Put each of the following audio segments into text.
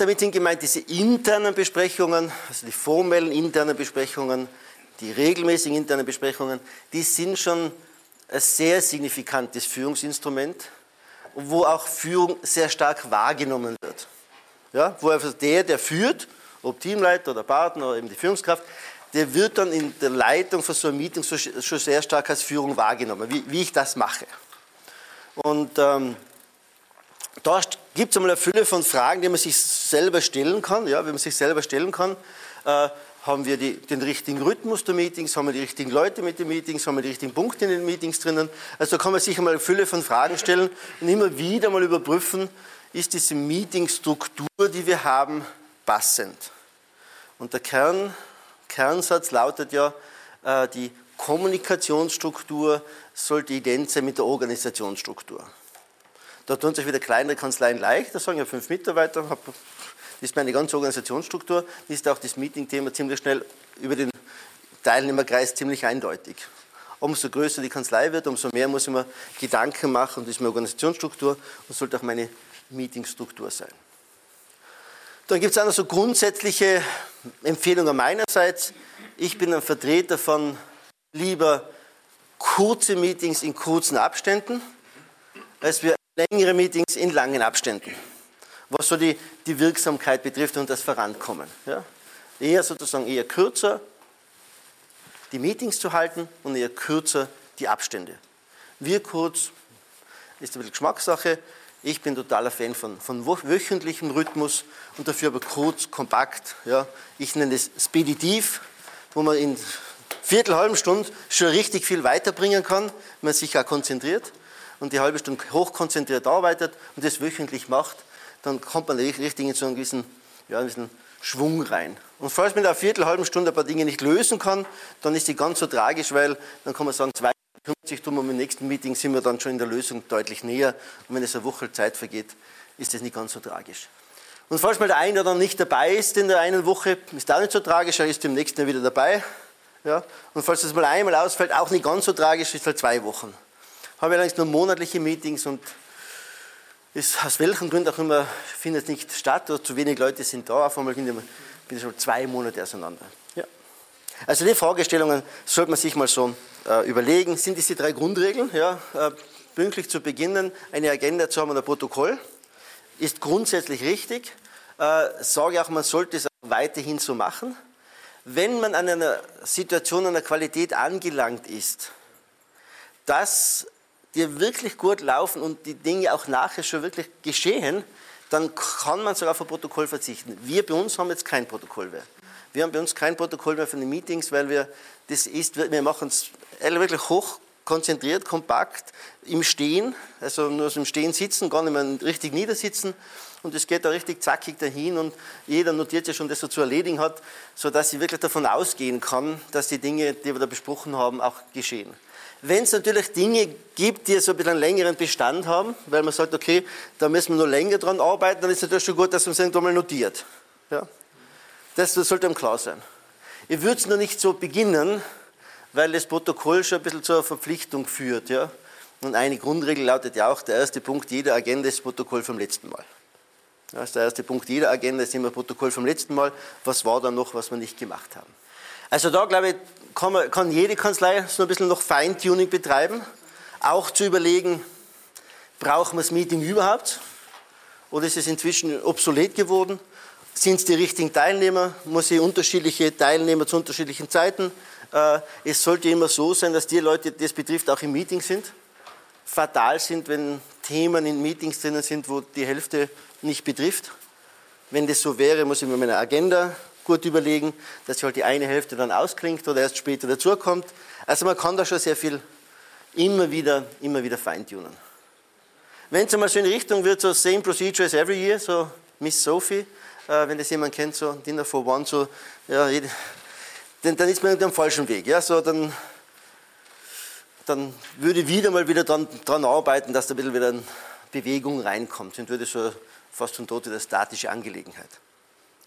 Damit sind gemeint diese internen Besprechungen, also die formellen internen Besprechungen, die regelmäßigen internen Besprechungen, die sind schon ein sehr signifikantes Führungsinstrument, wo auch Führung sehr stark wahrgenommen wird. Ja, wo einfach der, der führt, ob Teamleiter oder Partner oder eben die Führungskraft, der wird dann in der Leitung von so einem Meeting schon sehr stark als Führung wahrgenommen, wie, wie ich das mache. Und ähm, da gibt es einmal eine Fülle von Fragen, die man sich selber stellen kann. Ja, wenn man sich selber stellen kann, äh, haben wir die, den richtigen Rhythmus der Meetings, haben wir die richtigen Leute mit den Meetings, haben wir die richtigen Punkte in den Meetings drinnen. Also kann man sich einmal eine Fülle von Fragen stellen und immer wieder mal überprüfen, ist diese Meetingstruktur, die wir haben, passend. Und der Kern, Kernsatz lautet ja, äh, die Kommunikationsstruktur sollte ident sein mit der Organisationsstruktur. Da tun sich wieder kleinere Kanzleien leicht, da sagen ja fünf Mitarbeiter, das ist meine ganze Organisationsstruktur, ist auch das Meeting-Thema ziemlich schnell über den Teilnehmerkreis ziemlich eindeutig. Umso größer die Kanzlei wird, umso mehr muss ich mir Gedanken machen, das ist meine Organisationsstruktur und sollte auch meine Meetingstruktur sein. Dann gibt es auch noch so grundsätzliche Empfehlungen meinerseits. Ich bin ein Vertreter von lieber kurze Meetings in kurzen Abständen, als wir längere Meetings in langen Abständen, was so die, die Wirksamkeit betrifft und das Vorankommen. Ja? Eher sozusagen eher kürzer die Meetings zu halten und eher kürzer die Abstände. Wir kurz, ist ein bisschen Geschmackssache, ich bin totaler Fan von, von wöchentlichem Rhythmus und dafür aber kurz, kompakt. Ja. Ich nenne es speditiv, wo man in Viertel, halben Stunde schon richtig viel weiterbringen kann, wenn man sich auch konzentriert und die halbe Stunde hochkonzentriert arbeitet und das wöchentlich macht, dann kommt man richtig in so einen gewissen, ja, einen gewissen Schwung rein. Und falls man in einer Viertel, halben Stunde ein paar Dinge nicht lösen kann, dann ist die ganz so tragisch, weil dann kann man sagen, zwei kümmert sich darum und im nächsten Meeting sind wir dann schon in der Lösung deutlich näher. Und wenn es eine Woche Zeit vergeht, ist das nicht ganz so tragisch. Und falls mal der eine oder nicht dabei ist in der einen Woche, ist auch nicht so tragisch, er ist im nächsten Jahr wieder dabei. Ja? Und falls das mal einmal ausfällt, auch nicht ganz so tragisch, ist halt zwei Wochen habe allerdings nur monatliche Meetings und ist aus welchen Gründen auch immer findet es nicht statt oder zu wenig Leute sind da. Auf einmal bin ich schon zwei Monate auseinander. Ja. Also die Fragestellungen sollte man sich mal so äh, überlegen. Sind diese drei Grundregeln? Ja, äh, pünktlich zu beginnen, eine Agenda zu haben und ein Protokoll ist grundsätzlich richtig. Äh, sage auch, man sollte es auch weiterhin so machen. Wenn man an einer Situation, einer Qualität angelangt ist, dass die wirklich gut laufen und die Dinge auch nachher schon wirklich geschehen, dann kann man sogar auf ein Protokoll verzichten. Wir bei uns haben jetzt kein Protokoll mehr. Wir haben bei uns kein Protokoll mehr von den Meetings, weil wir das ist, wir machen es wirklich hoch konzentriert, kompakt, im Stehen, also nur so im Stehen sitzen, gar nicht mehr richtig niedersitzen. Und es geht da richtig zackig dahin und jeder notiert ja schon, dass er zu erledigen hat, sodass ich wirklich davon ausgehen kann, dass die Dinge, die wir da besprochen haben, auch geschehen. Wenn es natürlich Dinge gibt, die so ein bisschen einen längeren Bestand haben, weil man sagt, okay, da müssen wir noch länger dran arbeiten, dann ist es natürlich schon gut, dass man es irgendwann mal notiert. Ja? Das sollte einem klar sein. Ich würde es nur nicht so beginnen, weil das Protokoll schon ein bisschen zur Verpflichtung führt. Ja? Und eine Grundregel lautet ja auch, der erste Punkt jeder Agenda ist das Protokoll vom letzten Mal. Das ist der erste Punkt jeder Agenda ist immer Protokoll vom letzten Mal. Was war da noch, was wir nicht gemacht haben? Also da, glaube ich, kann, man, kann jede Kanzlei so ein bisschen noch Feintuning betreiben, auch zu überlegen, brauchen wir das Meeting überhaupt oder ist es inzwischen obsolet geworden? Sind es die richtigen Teilnehmer? Muss ich unterschiedliche Teilnehmer zu unterschiedlichen Zeiten? Äh, es sollte immer so sein, dass die Leute, die es betrifft, auch im Meeting sind. Fatal sind, wenn Themen in Meetings drinnen sind, wo die Hälfte nicht betrifft. Wenn das so wäre, muss ich mir meine Agenda gut überlegen, dass sich halt die eine Hälfte dann ausklingt oder erst später dazukommt. Also man kann da schon sehr viel immer wieder, immer wieder feintunen. Wenn es einmal so in Richtung wird, so same procedure as every year, so Miss Sophie, äh, wenn das jemand kennt, so Dinner for One, so, ja, dann, dann ist man irgendwie am falschen Weg. Ja, so, dann, dann würde ich wieder mal wieder dran, dran arbeiten, dass da ein bisschen wieder Bewegung reinkommt. Dann würde schon fast schon tot eine statische Angelegenheit.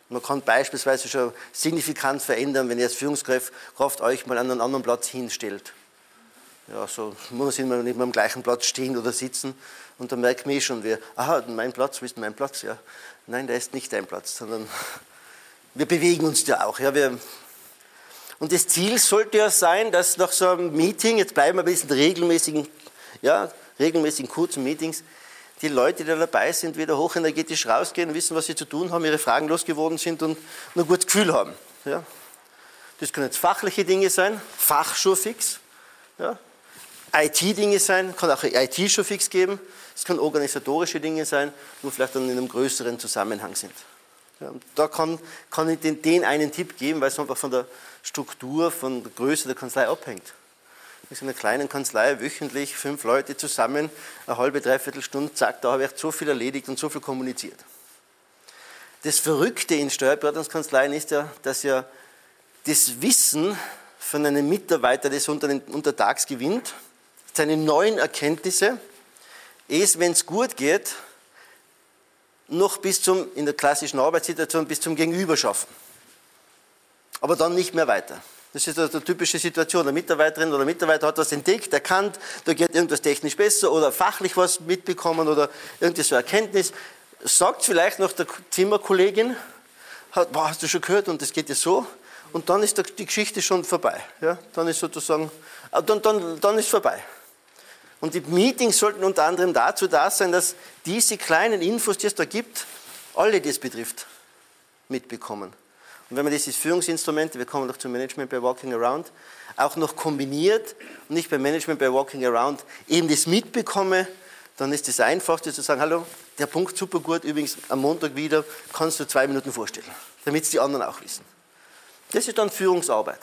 Man kann beispielsweise schon signifikant verändern, wenn ihr als Führungskraft euch mal an einen anderen Platz hinstellt. Ja, so muss man nicht mehr am gleichen Platz stehen oder sitzen. Und dann merkt man eh schon, wir, aha, mein Platz, wo ist mein Platz? Ja, nein, der ist nicht dein Platz, sondern wir bewegen uns ja auch. Ja, wir, und das Ziel sollte ja sein, dass nach so einem Meeting, jetzt bleiben wir bei diesen regelmäßigen, ja, regelmäßigen kurzen Meetings, die Leute, die da dabei sind, wieder hochenergetisch rausgehen, wissen, was sie zu tun haben, ihre Fragen losgeworden sind und ein gutes Gefühl haben. Ja. Das können jetzt fachliche Dinge sein, Fach schon fix. Ja. IT-Dinge sein, kann auch IT schon fix geben. Es kann organisatorische Dinge sein, wo vielleicht dann in einem größeren Zusammenhang sind. Ja, da kann, kann ich den, den einen Tipp geben, weil es einfach von der Struktur, von der Größe der Kanzlei abhängt. In einer kleinen Kanzlei wöchentlich fünf Leute zusammen, eine halbe, dreiviertel Stunde, zack, da habe ich so viel erledigt und so viel kommuniziert. Das Verrückte in Steuerberatungskanzleien ist ja, dass ja das Wissen von einem Mitarbeiter, das unter den untertags gewinnt, seine neuen Erkenntnisse, ist, wenn es gut geht, noch bis zum, in der klassischen Arbeitssituation, bis zum Gegenüber schaffen. Aber dann nicht mehr weiter. Das ist eine typische Situation. Der Mitarbeiterin oder der Mitarbeiter hat was entdeckt, erkannt, da geht irgendwas technisch besser oder fachlich was mitbekommen oder irgendwie so Erkenntnis. Sagt vielleicht noch der Zimmerkollegin, hat, boah, hast du schon gehört und das geht ja so. Und dann ist die Geschichte schon vorbei. Ja? Dann ist sozusagen, ah, dann, dann, dann ist vorbei. Und die Meetings sollten unter anderem dazu da sein, dass diese kleinen Infos, die es da gibt, alle, die es betrifft, mitbekommen. Und wenn man diese Führungsinstrumente, wir kommen noch zum Management by Walking Around, auch noch kombiniert und nicht beim Management by Walking Around eben das mitbekomme, dann ist das Einfachste zu sagen, hallo, der Punkt super gut, übrigens am Montag wieder, kannst du zwei Minuten vorstellen, damit es die anderen auch wissen. Das ist dann Führungsarbeit.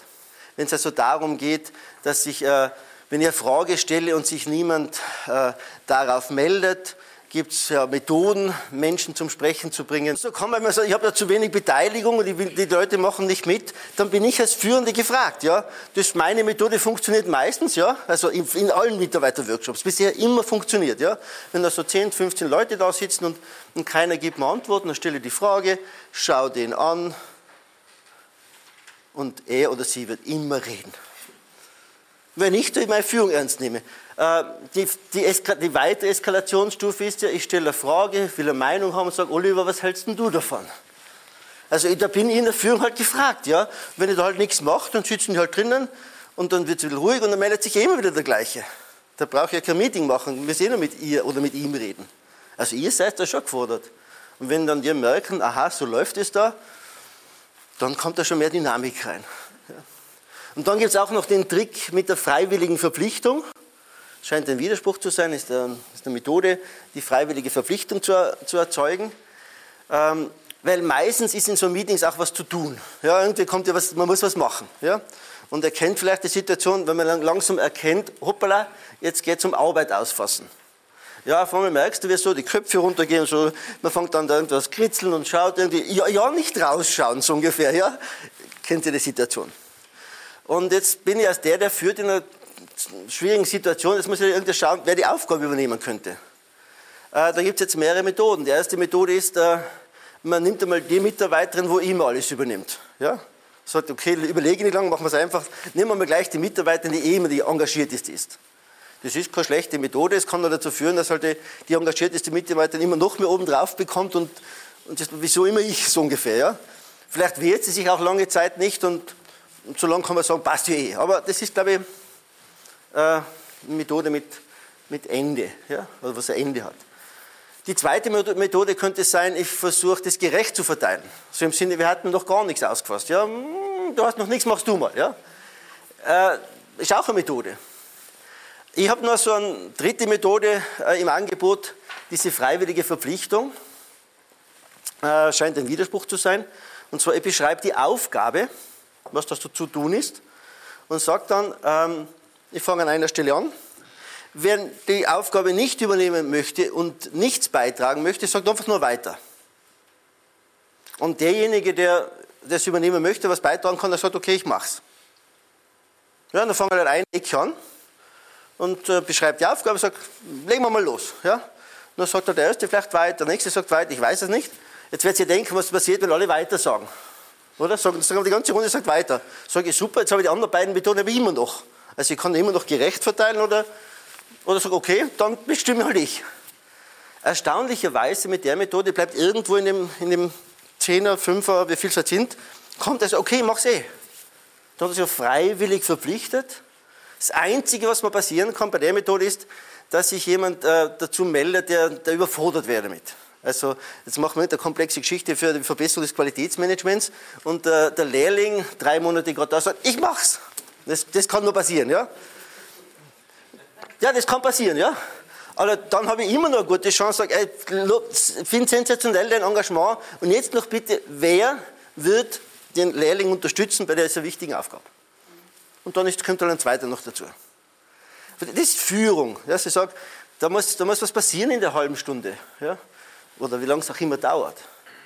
Wenn es also darum geht, dass sich äh, wenn ich eine Frage stelle und sich niemand äh, darauf meldet, gibt es ja Methoden, Menschen zum Sprechen zu bringen. So kann man sagen, ich habe ja zu wenig Beteiligung und die, die, Leute machen nicht mit, dann bin ich als Führende gefragt. Ja? Das meine Methode funktioniert meistens, ja? also in, in allen Mitarbeiterworkshops, bisher immer funktioniert. Ja? Wenn da so 10, 15 Leute da sitzen und, und keiner gibt mir Antworten, dann stelle ich die Frage, schau den an und er oder sie wird immer reden wenn ich meine Führung ernst nehme. Äh, die, die, die weitere Eskalationsstufe ist ja, ich stelle eine Frage, will eine Meinung haben und sage, Oliver, was hältst denn du davon? Also da bin ich in der Führung halt gefragt, ja. Wenn ich da halt nichts mache, dann sitzen die halt drinnen und dann wird es wieder ruhig und dann meldet sich immer wieder der Gleiche. Da brauche ich ja kein Meeting machen, wir sehen nur mit ihr oder mit ihm reden. Also ihr seid da schon gefordert. Und wenn dann die merken, aha, so läuft es da, dann kommt da schon mehr Dynamik rein. Und dann gibt es auch noch den Trick mit der freiwilligen Verpflichtung. Scheint ein Widerspruch zu sein, ist, eine, ist eine Methode, die freiwillige Verpflichtung zu, erzeugen. Ähm, weil meistens ist in so Meetings auch was zu tun. Ja, irgendwie kommt ja was, man muss was machen. Ja? Und erkennt vielleicht die Situation, wenn man langsam erkennt, hoppala, jetzt geht es um Arbeit ausfassen. Ja, auf einmal merkst du, wie so die Köpfe runtergehen, so, man fängt an da irgendwas kritzeln und schaut irgendwie, ja, ja, nicht rausschauen, so ungefähr, ja. Kennt ihr die Situation? Und jetzt bin ich als der, der führt in einer schwierigen Situation, jetzt muss ich irgendwie schauen, wer die Aufgabe übernehmen könnte. Äh, da gibt es jetzt mehrere Methoden. Die erste Methode ist, äh, man nimmt einmal die Mitarbeiterin, wo immer alles übernimmt. Ja? Sagt, okay, überlege nicht lange, machen wir es einfach. Nehmen wir mal gleich die Mitarbeiterin, die eh immer die engagierteste ist. Das ist keine schlechte Methode. Es kann nur dazu führen, dass halt die, die engagierteste Mitarbeiterin immer noch mehr oben drauf bekommt und, und das, wieso immer ich, so ungefähr. Ja? Vielleicht wehrt sie sich auch lange Zeit nicht und und so lange kann man sagen, passt ja eh. Aber das ist, glaube ich, äh, eine Methode mit, mit Ende, ja? oder was ein Ende hat. Die zweite Methode könnte sein, ich versuche das gerecht zu verteilen. So im Sinne, wir hatten noch gar nichts ausgefasst. Ja? Hm, du hast noch nichts, machst du mal. Ja? Äh, ist auch eine Methode. Ich habe noch so eine dritte Methode äh, im Angebot, diese freiwillige Verpflichtung. Äh, scheint ein Widerspruch zu sein. Und zwar, ich beschreibe die Aufgabe, was das zu tun ist, und sagt dann, ähm, ich fange an einer Stelle an. Wer die Aufgabe nicht übernehmen möchte und nichts beitragen möchte, sagt einfach nur weiter. Und derjenige, der das übernehmen möchte, was beitragen kann, der sagt, okay, ich mach's. Ja, dann fangen wir ein Eck an und äh, beschreibt die Aufgabe, sagt, legen wir mal los. Ja? dann sagt der Erste vielleicht weiter, der Nächste sagt weiter, ich weiß es nicht. Jetzt wird sie denken, was passiert, wenn alle weiter sagen. Oder? Sagen, sagen die ganze Runde sagt weiter. Sage ich, super, jetzt habe ich die anderen beiden Methoden aber immer noch. Also ich kann immer noch gerecht verteilen oder, oder sage, okay, dann bestimme halt ich. Erstaunlicherweise mit der Methode bleibt irgendwo in dem, in dem 10er, 5er, wie viel es halt sind, kommt also, okay, mach's eh. Da hat er sich freiwillig verpflichtet. Das Einzige, was mal passieren kann bei der Methode ist, dass sich jemand äh, dazu meldet, der, der überfordert wäre damit. Also jetzt machen wir nicht eine komplexe Geschichte für die Verbesserung des Qualitätsmanagements und äh, der Lehrling drei Monate gerade da sagt, ich mach's. Das, das kann nur passieren, ja? Ja, das kann passieren, ja? Aber dann habe ich immer noch eine gute Chance, sage, ey, finde sensationell dein Engagement und jetzt noch bitte, wer wird den Lehrling unterstützen bei dieser wichtigen Aufgabe? Und dann ist, kommt dann ein zweiter noch dazu. Das ist Führung. Ja, sie sagt, da muss, da muss was passieren in der halben Stunde. Ja? Oder wie lange es auch immer dauert.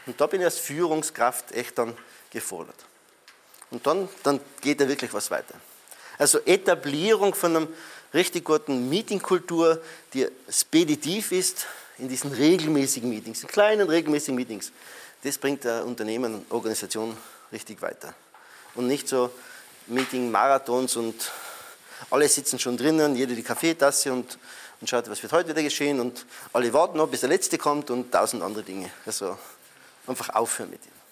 Und da bin ich als Führungskraft echt dann gefordert. Und dann, dann geht da wirklich was weiter. Also Etablierung von einer richtig guten Meetingkultur, die speditiv ist, in diesen regelmäßigen Meetings, in kleinen regelmäßigen Meetings, das bringt der Unternehmen, Organisation richtig weiter. Und nicht so Meeting-Marathons und alle sitzen schon drinnen, jeder die Kaffeetasse und, und schaut, was wird heute wieder geschehen und alle warten noch, bis der Letzte kommt und tausend andere Dinge. Also einfach aufhören mit ihm.